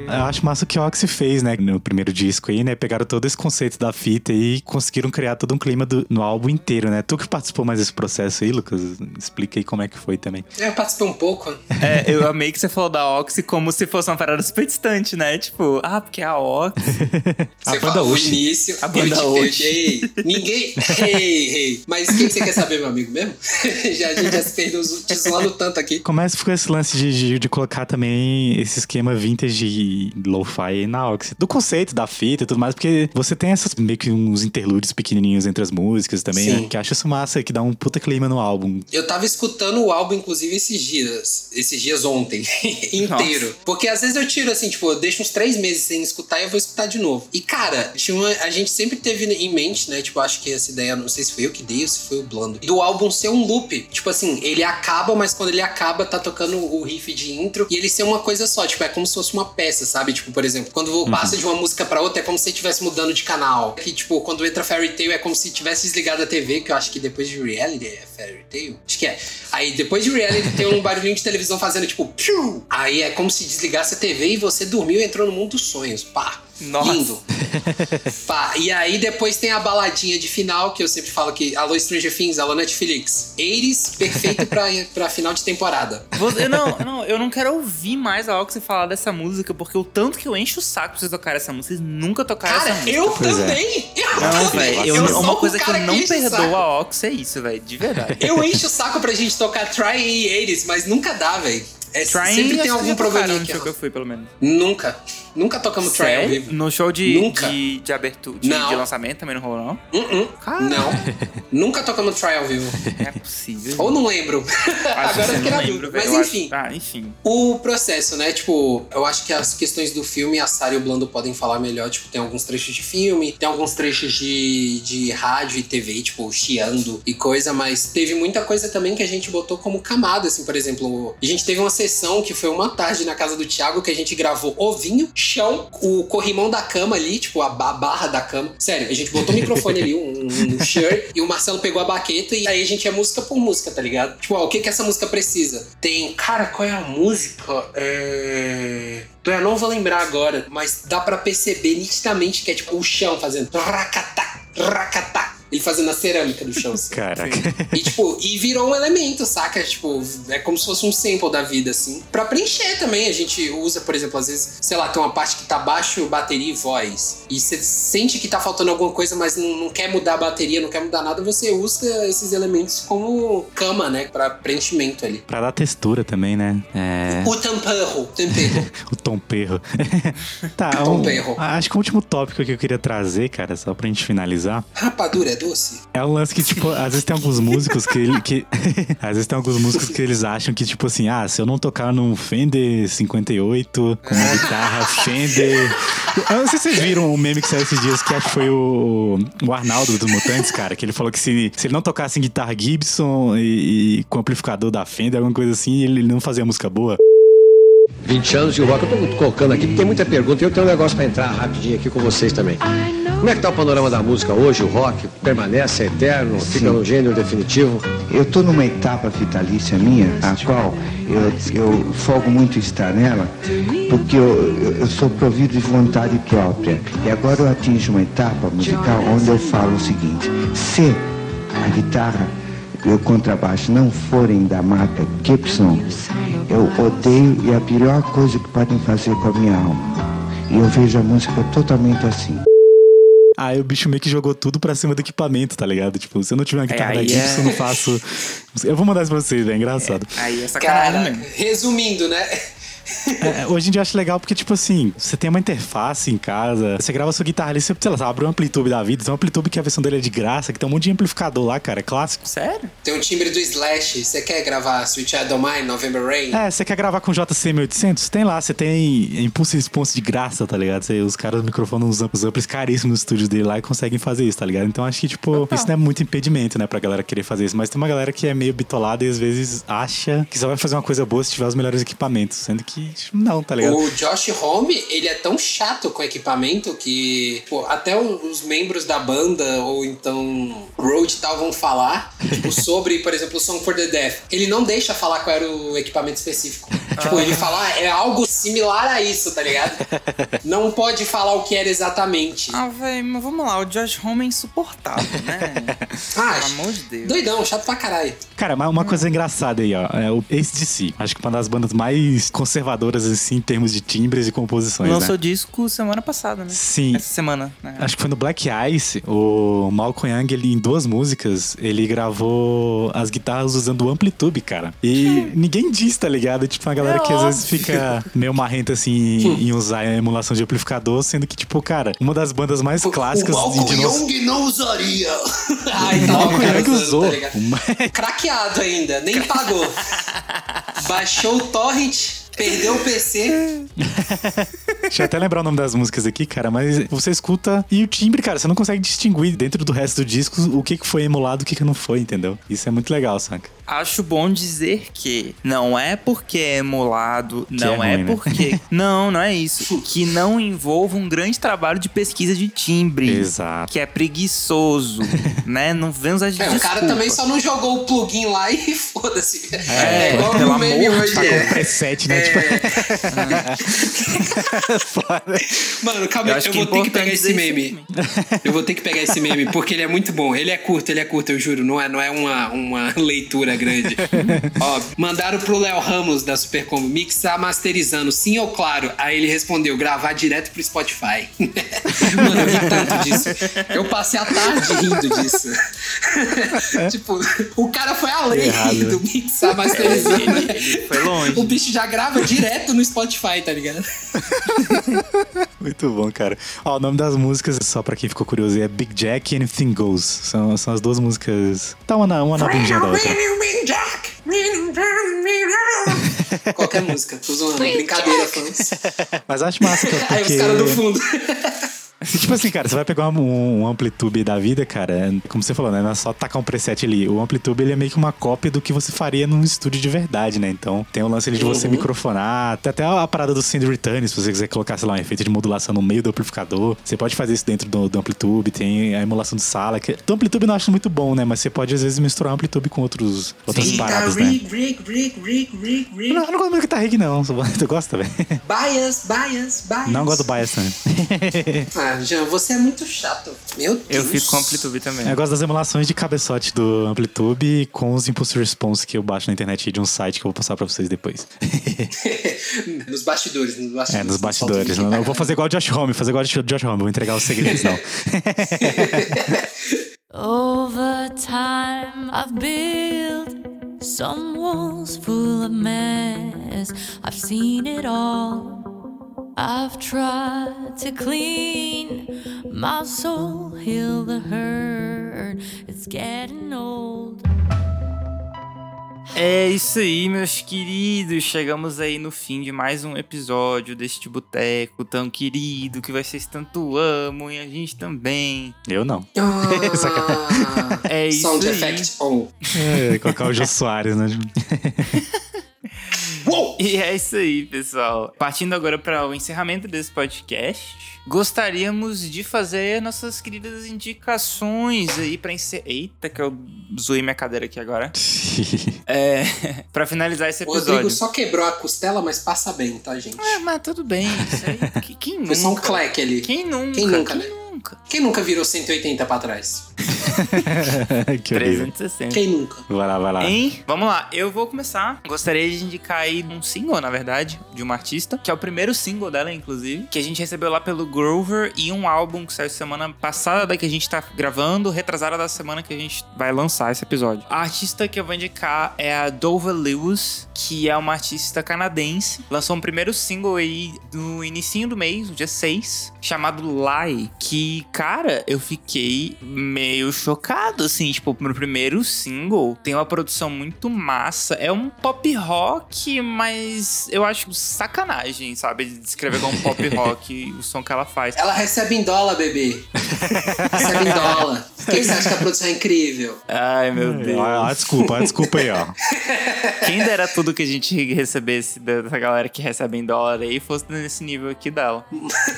Eu acho massa o que o Oxy fez, né? No primeiro disco aí, né? Pegaram todo esse conceito da fita e conseguiram criar todo um clima do- no álbum inteiro, né? Tu que participou mais desse processo aí, Lucas, explica aí como é que foi também. Eu participei um pouco. É, eu amei que você falou da Oxy como se fosse uma parada super distante, né? Tipo, ah, porque é a Oxy. [laughs] A Você banda falou o Oxi. início. A banda eu te- Ei, ninguém. Ei, ei. Mas quem que você quer saber, meu amigo mesmo? [laughs] já, a gente já se perdeu te zoando tanto aqui. Começa com esse lance de, de, de colocar também esse esquema vintage de lo-fi na Oxy. Do conceito da fita e tudo mais, porque você tem essas meio que uns interlúdios pequenininhos entre as músicas também, né? Que eu acho isso massa, que dá um puta clima no álbum. Eu tava escutando o álbum, inclusive, esses dias. Esses dias ontem. [laughs] inteiro. Porque às vezes eu tiro assim, tipo, eu deixo uns três meses sem escutar e eu vou escutar de novo. E, cara, tinha uma- a gente sempre teve em mente, né? Tipo, acho que essa ideia, não sei se foi eu que dei ou se foi o Blando. Do álbum ser um loop. Tipo assim, ele acaba, mas quando ele acaba, tá tocando o riff de intro. E ele ser uma coisa só. Tipo, é como se fosse uma peça, sabe? Tipo, por exemplo, quando passa de uma música pra outra, é como se estivesse mudando de canal. Que, tipo, quando entra Fairy Tail, é como se tivesse desligado a TV, que eu acho que depois de Reality é Fairy Tail. Acho que é. Aí depois de Reality tem um barulhinho de televisão fazendo tipo. Piu! Aí é como se desligasse a TV e você dormiu e entrou no mundo dos sonhos. Pá! Nossa. Lindo. [laughs] Pá, e aí depois tem a baladinha de final, que eu sempre falo que alô Stranger Things, alô Netflix. 80s, perfeito pra, [laughs] pra final de temporada. Você- não, não, eu não quero ouvir mais a que você falar dessa música, porque o tanto que eu encho o saco pra vocês tocarem essa música, vocês nunca tocaram essa Cara, música. eu Pois é. também! Eu Não, também. velho, eu- Eu sou uma o coisa que eu não o perdoo a Ox é isso, velho, de verdade. Eu encho o saco pra gente tocar Try e 80s, mas nunca dá, velho. É, Trying, sempre tem que algum probleminha que eu fui, pelo menos. Nunca. Nunca tocamos Try ao Sério? vivo. No show de, Nunca. de, de abertura, de, Não. de lançamento também não rolou, não? Uh-uh. Cara. Não. [laughs] Nunca tocamos Try ao vivo. Não é possível. Ou não lembro. Acho [laughs] Agora que eu fiquei não na dúvida. Mas eu acho- enfim. Ah, enfim. O processo, né? Tipo, eu acho que as questões do filme, a Sara e o Blando podem falar melhor. Tipo, tem alguns trechos de filme, tem alguns trechos de, de rádio e TV, tipo, chiando e coisa, mas teve muita coisa também que a gente botou como camada, assim, por exemplo. A gente teve uma sessão que foi uma tarde na casa do Thiago que a gente gravou ovinho, chão, o corrimão da cama ali, tipo, a ba- barra da cama. Sério, a gente botou o microfone ali, um, um shirt, e o Marcelo pegou a baqueta e aí a gente é música por música, tá ligado? Tipo, ó, o que que essa música precisa? Tem, cara, qual é a música? É... Eu não vou lembrar agora, mas dá pra perceber nitidamente que é tipo o chão fazendo racatá, racatá. Ele fazendo a cerâmica do chão. assim. Caraca. E, tipo, e virou um elemento, saca? Tipo, é como se fosse um sample da vida, assim. Pra preencher também, a gente usa, por exemplo, às vezes, sei lá, tem uma parte que tá baixo bateria e voz. E você sente que tá faltando alguma coisa, mas não, não quer mudar a bateria, não quer mudar nada, você usa esses elementos como cama, né? Pra preenchimento ali. Pra dar textura também, né? É. O tamperro, tempero. [laughs] O Tom Perro. [laughs] tá, Tom um- Perro. acho que o último tópico que eu queria trazer, cara, só pra gente finalizar, Rapadura é doce? é um lance que, tipo, às vezes tem alguns músicos que, ele- que [laughs] às vezes tem alguns músicos que eles acham que, tipo assim, ah, se eu não tocar num Fender 58 com uma guitarra Fender. Eu não sei se vocês viram o meme que saiu esses dias, que acho que foi o, o Arnaldo dos Mutantes, cara, que ele falou que se, se ele não tocasse em guitarra Gibson e, e com amplificador da Fender, alguma coisa assim, ele não fazia música boa. 20 anos de rock, eu tô colocando aqui, porque tem muita pergunta e eu tenho um negócio pra entrar rapidinho aqui com vocês também. Como é que tá o panorama da música hoje? O rock permanece é eterno, fica no gênero definitivo? Eu estou numa etapa vitalícia minha, a qual eu, eu folgo muito estar nela, porque eu, eu- sou provido de vontade própria. E agora eu atinjo uma etapa musical onde eu falo o seguinte: se a guitarra e o contrabaixo não forem da marca Gibson, eu odeio e a pior coisa que podem fazer com a minha alma. E eu vejo a música totalmente assim. Aí o bicho meio que jogou tudo pra cima do equipamento, tá ligado? Tipo, se eu não tiver uma guitarra da aí Gibson, é- eu não faço. Eu vou mandar isso pra vocês, é engraçado. Aí é sacanagem Cara, mesmo. resumindo, né? É, hoje em dia eu acho legal porque, tipo assim, você tem uma interface em casa, você grava sua guitarra ali, você, sei lá, você abre um Amplitude da vida, tem um Amplitude que a versão dele é de graça, que tem um monte de amplificador lá, cara, é clássico. Sério? Tem um timbre do Slash. Você quer gravar Sweet Child Mine, November Rain? É, você quer gravar com JC 1800? Tem lá, você tem Impulse e Response de graça, tá ligado? Você, os caras microfonam os, amplos- caríssimos no estúdio dele lá e conseguem fazer isso, tá ligado? Então acho que, tipo, isso não é muito impedimento, né, pra galera querer fazer isso. Mas tem uma galera que é meio bitolada e às vezes acha que só vai fazer uma coisa boa se tiver os melhores equipamentos, sendo que tipo, não, tá ligado? O Josh Homme, ele é tão chato com equipamento que pô, até os membros da banda ou então Road e tal vão falar tipo, [laughs] sobre, por exemplo, o Song for the Deaf. Ele não deixa falar qual era o equipamento específico. [laughs] Tipo, ele fala, ah, é algo similar a isso, tá ligado? [laughs] Não pode falar o que era exatamente. Ah, velho, mas vamos lá, o Josh Homme é insuportável, né? [laughs] Ah, Pelo amor de Deus. Doidão, chato pra caralho. Cara, mas uma coisa engraçada aí, ó, é o ACDC. Acho que uma das bandas mais conservadoras, assim, em termos de timbres e composições, Lançou né? disco semana passada, né? Sim. Essa semana, né? Acho que foi no Black Ice, o Malcolm Young, ele, em duas músicas, ele gravou as guitarras usando o Amplitude, cara. E ninguém diz, tá ligado? Tipo, uma galera É que às vezes óbvio. fica meio marrenta, assim, em usar a emulação de amplificador, sendo que, tipo, cara, uma das bandas mais clássicas o de Malcolm dinossauro. Young não usaria. [laughs] Ai, O tava Malcolm Young usou. tá? Uma- Craqueado ainda, nem pagou. Baixou o torrent, perdeu o PC. Deixa eu até lembrar o nome das músicas aqui, cara, mas você escuta e o timbre, cara, você não consegue distinguir dentro do resto do disco o que, que foi emulado e o que, que não foi, entendeu? Isso é muito legal, saca? Acho bom dizer que não é porque é emulado, não é é, ruim, né? porque. [laughs] não, não é isso. Que não envolva um grande trabalho de pesquisa de timbre. Exato. Que é preguiçoso, [laughs] né? Não vemos a É, o cara também só não jogou o plugin lá e [laughs] foda-se. É, igual pelo meme amor de hoje. Tá com é. preset, né? Tipo, Mano, calma Eu aí, acho eu que é vou ter que pegar esse isso meme. Eu vou ter que pegar esse meme, porque ele é muito bom. Ele é curto, ele é curto, eu juro. Não é, não é uma, uma leitura grande. [laughs] Ó, mandaram pro Léo Ramos da Supercombo mixar masterizando, sim ou claro? Aí ele respondeu, gravar direto pro Spotify. [laughs] Mano, eu ri tanto disso. Eu passei a tarde rindo disso. [laughs] tipo, o cara foi além Errado, do mixar masterizando. Foi longe. O bicho já grava direto no Spotify, tá ligado? Muito bom, cara. Ó, o nome das músicas, só pra quem ficou curioso, é Big Jack e Anything Goes. São, são as duas músicas. Tá uma na, uma na bundinha da outra. Qualquer música, tô zoando. Brincadeira, fãs. Mas acho massa, Aí os caras do fundo. [laughs] [laughs] Tipo assim, cara, você vai pegar um, um Amplitube da vida, cara, é, como você falou, né? Não é só tacar um preset ali. O Amplitube, ele é meio que uma cópia do que você faria num estúdio de verdade, né? Então, tem o lance ali de você microfonar. Tem até a parada do Send Return, se você quiser colocar, sei lá, um efeito de modulação no meio do amplificador. Você pode fazer isso dentro do, do Amplitube. Tem a emulação de sala. Que... Do Amplitube eu não acho muito bom, né? Mas você pode, às vezes, misturar o Amplitube com outros, outras paradas, né? Rick, Rick, Rick, Rick, Rick, Eu Rick. não, eu não gosto muito de guitarra rig, não. [laughs] Tu gosta, velho? Bias, bias, bias. Não gosto do bias também. [laughs] Ah, Jean, você é muito chato. Meu Deus. Eu fico com amplitude também. Eu gosto das emulações de cabeçote do Amplitude com os Impulse Response que eu baixo na internet de um site que eu vou passar pra vocês depois. [laughs] nos bastidores, nos bastidores. É, nos bastidores. Não Não, eu vou fazer igual o Josh Home, fazer igual o Josh Home, vou entregar os segredos, não. [laughs] Over time, I've built some walls full of mess. I've seen it all. I've tried to clean my soul, heal the hurt. It's getting old. É isso aí, meus queridos. Chegamos aí no fim de mais um episódio deste boteco tão querido que vocês tanto amam e a gente também. Eu não. Ah, [laughs] [laughs] É isso Sound aí. effect on. É, colocar o Jô Soares, né? [laughs] [laughs] E é isso aí, pessoal. Partindo agora para o encerramento desse podcast, gostaríamos de fazer nossas queridas indicações aí para encerrar. Eita, que eu zoei minha cadeira aqui agora. [laughs] É, [laughs] para finalizar esse O Rodrigo episódio. só quebrou a costela, mas passa bem, tá, gente? É, mas tudo bem. Isso aí, que- quem Foi só um nunca? clack ali. Quem nunca? Quem nunca, Quem né? Nunca? Quem nunca virou 180 pra trás? [laughs] que horrível. 360. Quem nunca? Vai lá, vai lá. Hein? Vamos lá, eu vou começar. Gostaria de indicar aí um single, na verdade, de uma artista, que é o primeiro single dela, inclusive, que a gente recebeu lá pelo Grover e um álbum que saiu semana passada da que a gente tá gravando, retrasada da semana que a gente vai lançar esse episódio. A artista que eu vou indicar é a Dover Lewis, que é uma artista canadense. Lançou um primeiro single aí no inicinho do mês, no dia 6, chamado Lie, que, cara, eu fiquei meio chocado, assim, tipo, no primeiro single tem uma produção muito massa, é um pop rock, mas eu acho sacanagem, sabe, de descrever como pop [laughs] rock o som que ela faz. Ela recebe em dólar, bebê. recebe em dólar. Por que você acha que a produção é incrível? Ai, meu Deus. Ah, desculpa, ah, desculpa aí, ó. Quem dera tudo que a gente recebesse dessa galera que recebe em dólar aí fosse nesse nível aqui dela.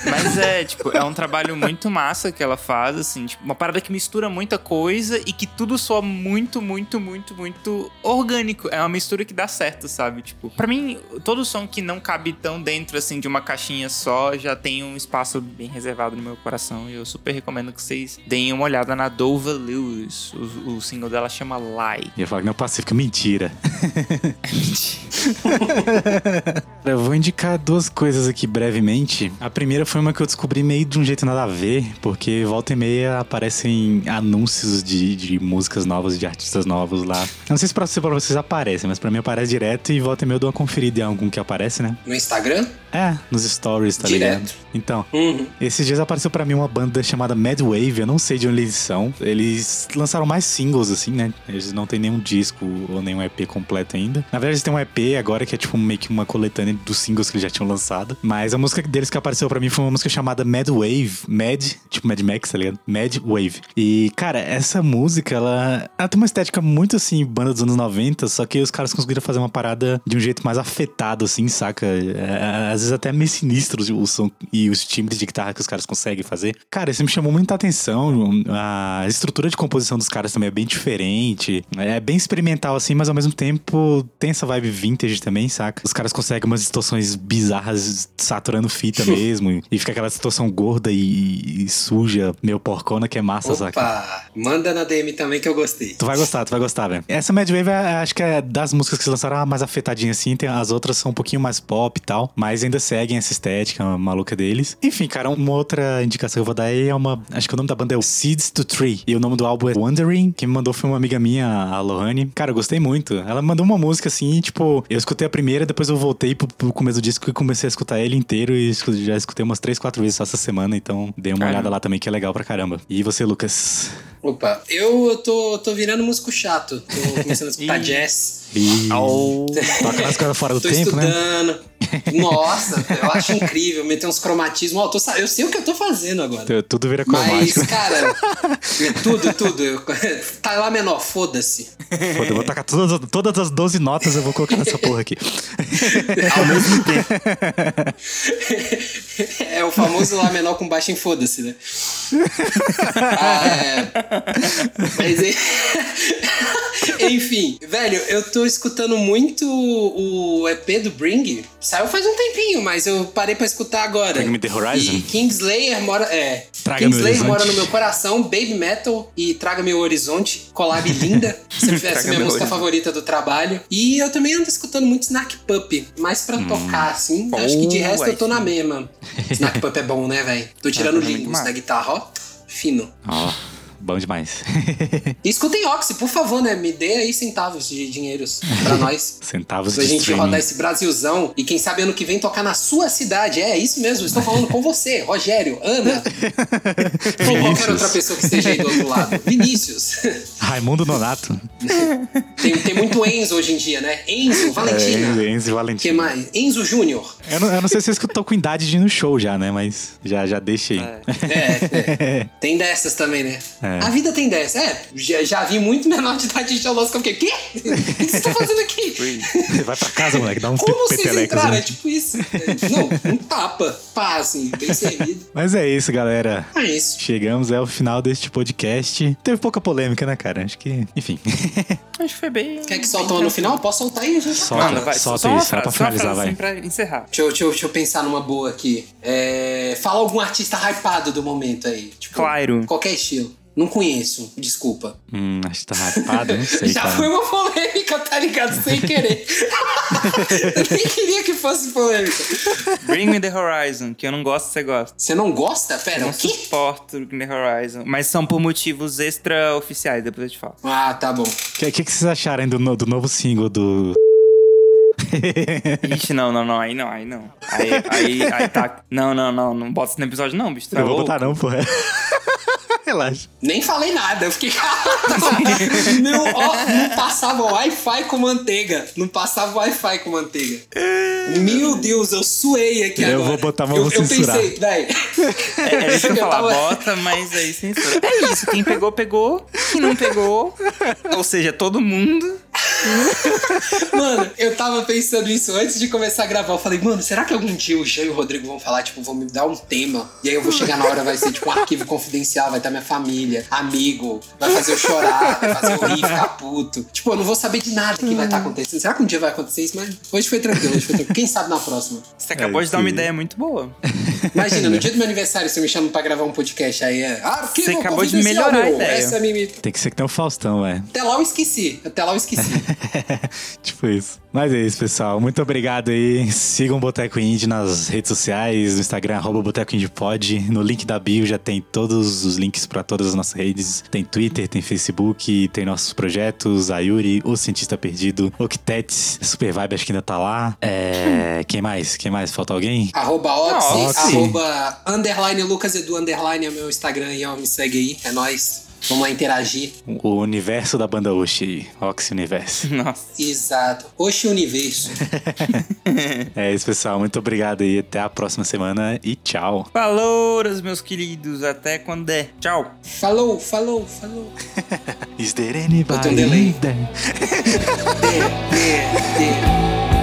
Mas é, tipo, é um trabalho muito massa que ela faz, assim, tipo, uma parada que mistura muita coisa e que tudo soa muito, muito, muito, muito orgânico. É uma mistura que dá certo, sabe? Tipo, pra mim, todo som que não cabe tão dentro, assim, de uma caixinha só, já tem um espaço bem reservado no meu coração. E eu super recomendo que vocês deem uma olhada na Dova Lewis. O, o single dela chama Lie. Ia falar que não é pacífico, mentira. [laughs] [laughs] Eu vou indicar duas coisas aqui brevemente. A primeira foi uma que eu descobri meio de um jeito nada a ver, porque volta e meia aparecem anúncios de, de músicas novas, de artistas novos lá. Não sei se pra, se pra vocês aparecem, mas pra mim aparece direto e volta e meia eu dou uma conferida em algum que aparece, né? No Instagram? É, nos stories, tá Direto. ligado? Então, Uhum. esses dias apareceu pra mim uma banda chamada Mad Wave, eu não sei de onde eles são. Eles lançaram mais singles, assim, né? Eles não têm nenhum disco ou nenhum EP completo ainda. Na verdade, eles têm um EP agora que é tipo meio que uma coletânea dos singles que eles já tinham lançado. Mas a música deles que apareceu pra mim foi uma música chamada Mad Wave. Mad, tipo Mad Max, tá ligado? Mad Wave. E, cara, essa música, ela, ela tem uma estética muito assim, banda dos anos 90, só que os caras conseguiram fazer uma parada de um jeito mais afetado, assim, saca? É, às vezes até meio sinistro o som e os timbres de guitarra que os caras conseguem fazer. Cara, isso me chamou muita atenção. A estrutura de composição dos caras também é bem diferente. É bem experimental, assim, mas ao mesmo tempo tem essa vibe vintage também, saca? Os caras conseguem umas distorções bizarras saturando fita [laughs] mesmo. e fica aquela distorção gorda e, e suja, meio porcona, que é massa, saca? Opa, manda na DM também que eu gostei. Tu vai gostar, tu vai gostar, velho. Essa Mad Wave, é- acho que é das músicas que se lançaram mais afetadinha assim. Tem, as outras são um pouquinho mais pop e tal. Mas ainda seguem essa estética maluca deles. Enfim, cara, uma outra indicação que eu vou dar aí é uma. Acho que o nome da banda é o Seeds to Tree. E o nome do álbum é Wondering. Quem me mandou foi uma amiga minha, a Lohane. Cara, eu gostei muito. Ela me mandou uma música assim, tipo, eu escutei a primeira, depois eu voltei pro, pro começo do disco e comecei a escutar ele inteiro. E já escutei umas três, quatro vezes só essa semana. Então dei uma Caramba. olhada lá também, que é legal pra caramba. E você, Lucas? Opa, eu tô, tô virando músico chato. Tô começando a [laughs] escutar jazz. E... Au. Toca nas coisas fora do [laughs] Tô tempo, né? estudando. [laughs] Nossa, eu acho incrível meter uns cromatismos. Eu tô eu sei o que eu tô fazendo agora. Tu- Tudo vira Mas, cromático. cara, é [laughs] tudo, tudo. Tá lá menor, foda-se. Foda, eu vou tacar todas, todas as 12 notas, eu vou colocar nessa porra aqui. Ao mesmo tempo. É o famoso lá menor com baixo em foda-se, né? Ah, é. Mas é- Enfim, velho, eu tô escutando muito o EP do Bring. Saiu faz um tempinho, mas eu parei pra escutar agora. Bring Me The Horizon? E Kingslayer mora. É. Traga Kingslayer mora no meu coração, Baby Metal e Traga Meu Horizonte, collab linda. [laughs] Se é minha música favorita do trabalho. E eu também ando escutando muito Snack Pup, mais pra tocar, assim. Acho que de Oh, resto eu tô na mesma. Snack Pup é bom, né, velho? Tô tirando [laughs] é massa. da guitarra, ó. Fino. Ó, bom demais. E [laughs] escutem Oxy, por favor, né? Me dê aí centavos de dinheiros pra [laughs] nós. Centavos Pra de gente streaming. rodar esse Brasilzão e quem sabe ano que vem tocar na sua cidade. É isso mesmo, eu estou falando com você, [laughs] Rogério, Ana. Ou qualquer outra pessoa que esteja aí do outro lado. Vinícius. Raimundo Nonato. Tem, tem muito Enzo hoje em dia, né? Enzo, Valentina. É, Enzo O Valentina. que mais? Enzo Júnior. Eu não, eu não sei se vocês estão com idade de ir no show já, né? Mas já, já deixa aí. É, é. Tem dessas também, né? É. A vida tem dessas. É, já, já vi muito menor de idade de Charlotte que eu fiquei, quê? O que vocês [laughs] estão fazendo aqui? Vai pra casa, moleque, dá uns Como vocês entraram? É né? tipo isso. É, Não, um tapa. Pá, assim, bem servido. [laughs] Mas é isso, galera. É isso. Chegamos ao final deste podcast. Teve pouca polêmica, né, cara? Acho que, enfim. [laughs] Acho que foi bem. Quer que solta uma no final? Posso soltar aí, gente? Solta, Manda, vai. solta só isso, só pra finalizar, frase, vai. assim, pra encerrar. Deixa eu, deixa, eu, deixa eu pensar numa boa aqui. É, fala algum artista hypado do momento aí. Tipo, Claro. Qualquer estilo. Não conheço, desculpa. Hum, acho que tá rapado, não sei, [laughs] Já cara. foi uma polêmica, tá ligado? Sem querer. eu [laughs] nem queria que fosse polêmica. Bring Me The Horizon, que eu não gosto, você gosta. Você não gosta? Eu Pera, não o quê? suporto Bring The Horizon. Mas são por motivos extra-oficiais, depois eu te falo. Ah, tá bom. O que, que, que vocês acharam do, no- do novo single do. [laughs] Ixi, não, não, não, aí não, aí não. Aí, aí, aí tá. Não, não, não, não bota isso no episódio, não, bicho. Tá Eu vou louco. botar não, porra. Relaxa. Nem falei nada, eu fiquei calado. [laughs] Meu, ó, não passava Wi-Fi com manteiga. Não passava Wi-Fi com manteiga. Meu Deus, eu suei aqui Eu agora. vou botar, mas eu, vou eu censurar. pensei, véi. É, é isso que eu Eu falar, tava- bota, mas aí censura. É isso, quem pegou, pegou. Quem não pegou, ou seja, todo mundo. Mano, eu tava pensando isso antes de começar a gravar. Eu falei, mano, será que algum dia o Jean e o Rodrigo vão falar, tipo, vão me dar um tema? E aí eu vou chegar na hora, vai ser tipo um arquivo confidencial, vai estar minha família, amigo, vai fazer eu chorar, [laughs] vai fazer eu rir, ficar puto. Tipo, eu não vou saber de nada que vai estar acontecendo. Será que um dia vai acontecer isso? Mas hoje foi tranquilo, hoje foi tranquilo. Quem sabe na próxima? Você acabou É de dar uma ideia muito boa. Imagina, no [laughs] dia do meu aniversário, você me chama pra gravar um podcast aí. É, ah, Você acabou de melhorar a ideia. Essa é a minha... Tem que ser que tem o Faustão, velho. Até lá eu esqueci. Até lá eu esqueci. [laughs] tipo isso. Mas é isso, pessoal. Muito obrigado aí. Sigam o Boteco Indie nas redes sociais, no Instagram, arroba Boteco Indie Pod. No link da bio já tem todos os links pra todas as nossas redes. Tem Twitter, tem Facebook, tem nossos projetos, a Yuri, o Cientista Perdido, Octets, Super Vibe acho que ainda tá lá. É... Quem mais? Quem mais? Falta alguém? Arroba Oxy, Oxy. arroba underline Lucas Edu underline é o meu Instagram ó, me segue aí, é nóis. Vamos lá interagir. O universo da banda Oxi, Oxy Universo. [laughs] Nossa. Exato. Oxe Universo. [laughs] é isso, pessoal. Muito obrigado aí. Até a próxima semana e tchau. Falou, meus queridos. Até quando der. Tchau. Falou, falou, falou. [laughs] Is there anybody delay. there? Dê, dê, dê.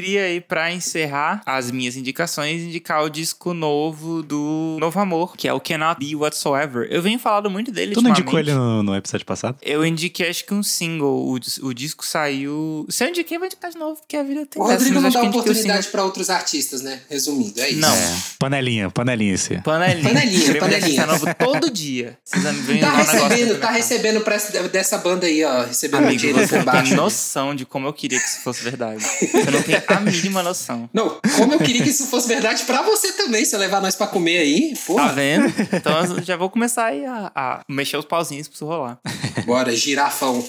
Queria aí, pra encerrar as minhas indicações, indicar o disco novo do Novo Amor, que é o Cannot Be Whatsoever. Eu venho falando muito dele Tu não indicou ele no, no episódio passado? Eu indiquei, acho que um single. O, o disco saiu. Se eu indiquei, eu vou indicar de novo, porque a vida tem O dessas, Rodrigo mas não dá oportunidade pra outros artistas, né? Resumindo, é isso. Não. Panelinha, panelinha esse. Panelinha. Panelinha, panelinha. novo todo dia. Vocês vêm Tá negócio recebendo, tá recebendo pra essa- dessa banda aí, ó. Recebendo Amigo, você não tem noção de como eu queria que isso fosse verdade. Você não tem a mínima noção. Não, como eu queria que isso fosse verdade pra você também, se eu levar nós pra comer aí, Tá porra. vendo? Então eu já vou começar aí a, a mexer os pauzinhos pra isso rolar. Bora, girafão.